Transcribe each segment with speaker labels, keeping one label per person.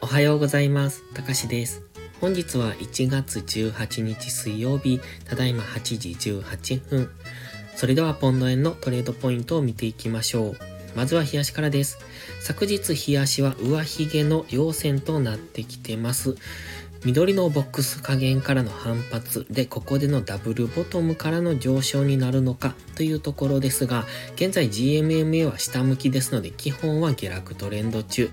Speaker 1: おはようございます。たかしです。本日は1月18日水曜日、ただいま8時18分。それではポンド円のトレードポイントを見ていきましょう。まずは冷やしからです。昨日冷やしは上髭の陽線となってきてます。緑のボックス加減からの反発で、ここでのダブルボトムからの上昇になるのかというところですが、現在 GMMA は下向きですので、基本は下落トレンド中。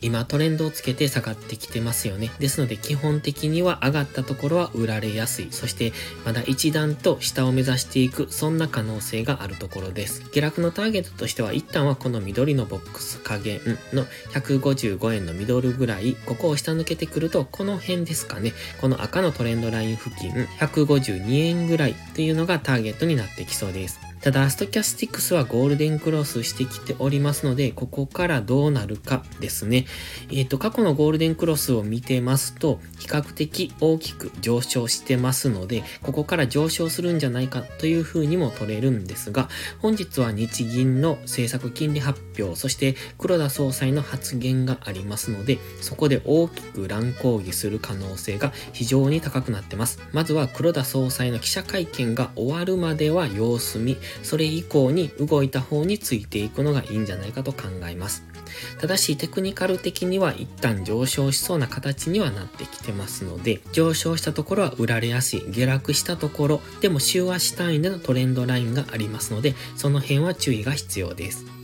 Speaker 1: 今トレンドをつけて下がってきてますよね。ですので基本的には上がったところは売られやすい。そしてまだ一段と下を目指していく、そんな可能性があるところです。下落のターゲットとしては一旦はこの緑のボックス加減の155円のミドルぐらい、ここを下抜けてくるとこの辺ですかね。この赤のトレンドライン付近152円ぐらいというのがターゲットになってきそうです。ただ、ストキャスティックスはゴールデンクロスしてきておりますので、ここからどうなるかですね。えっ、ー、と、過去のゴールデンクロスを見てますと、比較的大きく上昇してますので、ここから上昇するんじゃないかというふうにも取れるんですが、本日は日銀の政策金利発表、そして黒田総裁の発言がありますので、そこで大きく乱高下する可能性が非常に高くなってます。まずは黒田総裁の記者会見が終わるまでは様子見、それ以降に動いた方についていくのがいいんじゃないかと考えます。ただしテクニカル的には一旦上昇しそうな形にはなってきてますので、上昇したところは売られやすい、下落したところ、でも週足単位でのトレンドラインがありますので、その辺は注意が必要です。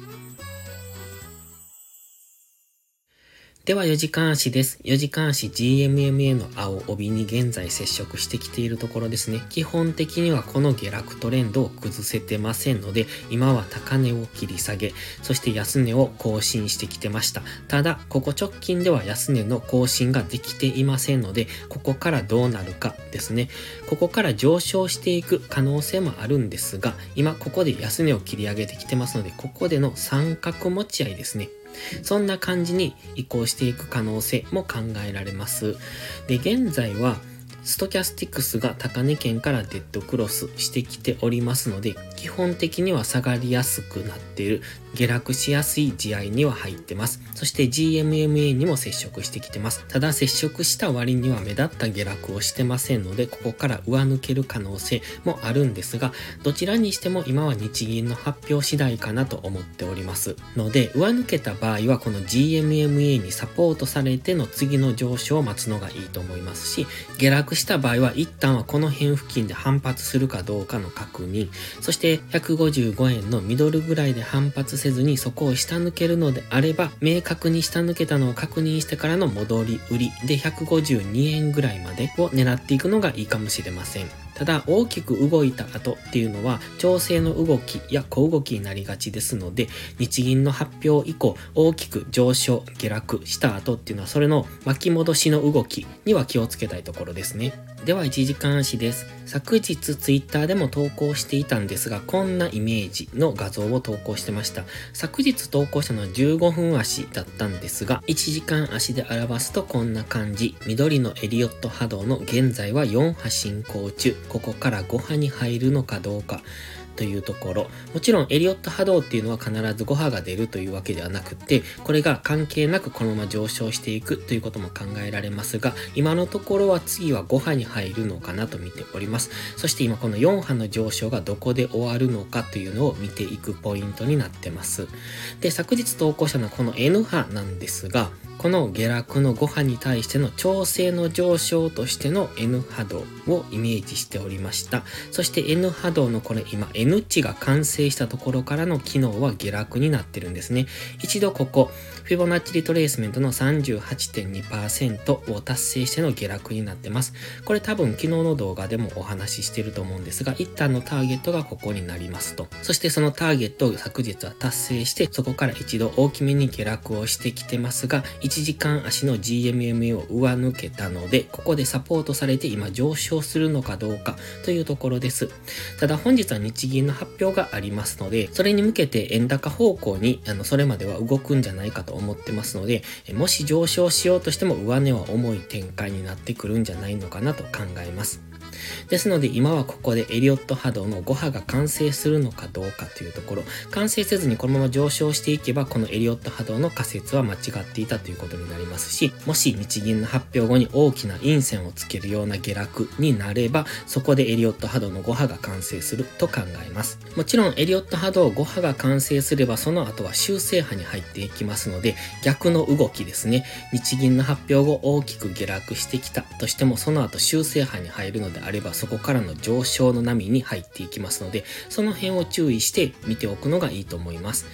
Speaker 1: では4時間足です。4時間足 GMMA の青帯に現在接触してきているところですね。基本的にはこの下落トレンドを崩せてませんので、今は高値を切り下げ、そして安値を更新してきてました。ただ、ここ直近では安値の更新ができていませんので、ここからどうなるかですね。ここから上昇していく可能性もあるんですが、今ここで安値を切り上げてきてますので、ここでの三角持ち合いですね。そんな感じに移行していく可能性も考えられます。で、現在はストキャスティクスが高値圏からデッドクロスしてきておりますので、基本的には下がりやすくなっている、下落しやすい地合には入ってます。そして GMMA にも接触してきてます。ただ接触した割には目立った下落をしてませんので、ここから上抜ける可能性もあるんですが、どちらにしても今は日銀の発表次第かなと思っております。ので、上抜けた場合はこの GMMA にサポートされての次の上昇を待つのがいいと思いますし、下落した場合は一旦はこの辺付近で反発するかどうかの確認、そして155円のミドルぐらいで反発せずにそこを下抜けるのであれば、明確に下抜けたのを確認してからの戻り売りで152円ぐらいまでを狙っていくのがいいかもしれません。ただ大きく動いた後っていうのは調整の動きや小動きになりがちですので日銀の発表以降大きく上昇下落した後っていうのはそれの巻き戻しの動きには気をつけたいところですね。では1時間足です。昨日ツイッターでも投稿していたんですがこんなイメージの画像を投稿してました。昨日投稿したのは15分足だったんですが1時間足で表すとこんな感じ。緑のエリオット波動の現在は4波進行中。ここから5波に入るのかどうかというところ。もちろんエリオット波動っていうのは必ず5波が出るというわけではなくて、これが関係なくこのまま上昇していくということも考えられますが、今のところは次は5波に入るのかなと見ております。そして今この4波の上昇がどこで終わるのかというのを見ていくポイントになってます。で、昨日投稿したのはこの N 波なんですが、この下落の5波に対しての調整の上昇としての N 波動をイメージしておりました。そして N 波動のこれ今 N 値が完成したところからの機能は下落になってるんですね。一度ここ、フィボナッチリトレースメントの38.2%を達成しての下落になってます。これ多分昨日の動画でもお話ししてると思うんですが、一旦のターゲットがここになりますと。そしてそのターゲットを昨日は達成して、そこから一度大きめに下落をしてきてますが、1時間足の GMMA を上抜けたので、ここでサポートされて今上昇するのかどうかというところです。ただ本日は日銀の発表がありますので、それに向けて円高方向に、あの、それまでは動くんじゃないかと思ってますので、もし上昇しようとしても上値は重い展開になってくるんじゃないのかなと考えます。ですので今はここでエリオット波動の5波が完成するのかどうかというところ、完成せずにこのまま上昇していけば、このエリオット波動の仮説は間違っていたということになりますし、もし日銀の発表後に大きな陰線をつけるような下落になれば、そこでエリオット波動の5波が完成すると考えます。もちろんエリオット波動5波が完成すれば、その後は修正波に入っていきますので、逆の動きですね。日銀の発表後大きく下落してきたとしても、その後修正波に入るのであれば、そこからの上昇の波に入っていきますので、その辺を注意して見ておくのがいいと思います。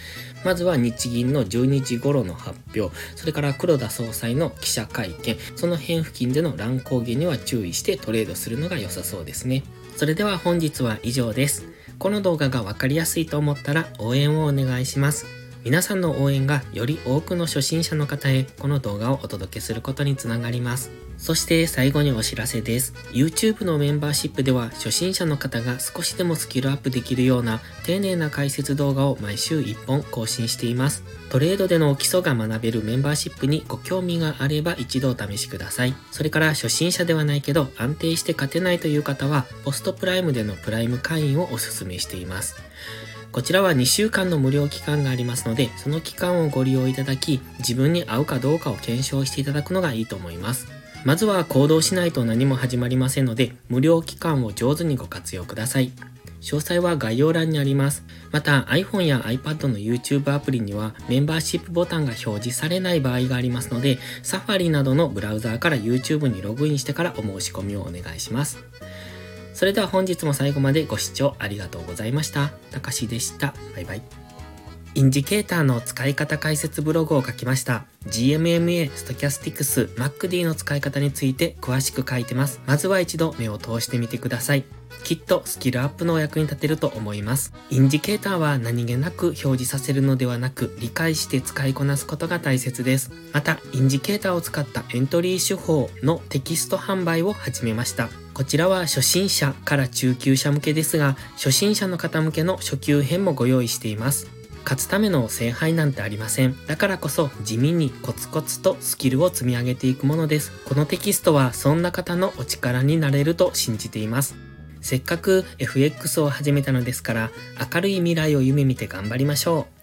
Speaker 1: まずは日銀の12時頃の発表、それから黒田総裁の記者会見、その辺付近での乱高下には注意してトレードするのが良さそうですね。それでは本日は以上です。この動画がわかりやすいと思ったら応援をお願いします。皆さんの応援がより多くの初心者の方へこの動画をお届けすることにつながります。そして最後にお知らせです。YouTube のメンバーシップでは初心者の方が少しでもスキルアップできるような丁寧な解説動画を毎週1本更新しています。トレードでの基礎が学べるメンバーシップにご興味があれば一度お試しください。それから初心者ではないけど安定して勝てないという方はポストプライムでのプライム会員をお勧めしています。こちらは2週間の無料期間がありますので、その期間をご利用いただき、自分に合うかどうかを検証していただくのがいいと思います。まずは行動しないと何も始まりませんので、無料期間を上手にご活用ください。詳細は概要欄にあります。また iPhone や iPad の YouTube アプリにはメンバーシップボタンが表示されない場合がありますので、Safari などのブラウザーから YouTube にログインしてからお申し込みをお願いします。それでは本日も最後までご視聴ありがとうございました。たかしでした。バイバイ。インジケーターの使い方解説ブログを書きました。GMMA、ストキャスティクス、 MACD の使い方について詳しく書いてます。まずは一度目を通してみてください。きっとスキルアップのお役に立てると思います。インジケーターは何気なく表示させるのではなく、理解して使いこなすことが大切です。また、インジケーターを使ったエントリー手法のテキスト販売を始めました。こちらは初心者から中級者向けですが、初心者の方向けの初級編もご用意しています。勝つための聖杯なんてありません。だからこそ地味にコツコツとスキルを積み上げていくものです。このテキストはそんな方のお力になれると信じています。せっかく FX を始めたのですから明るい未来を夢見て頑張りましょう。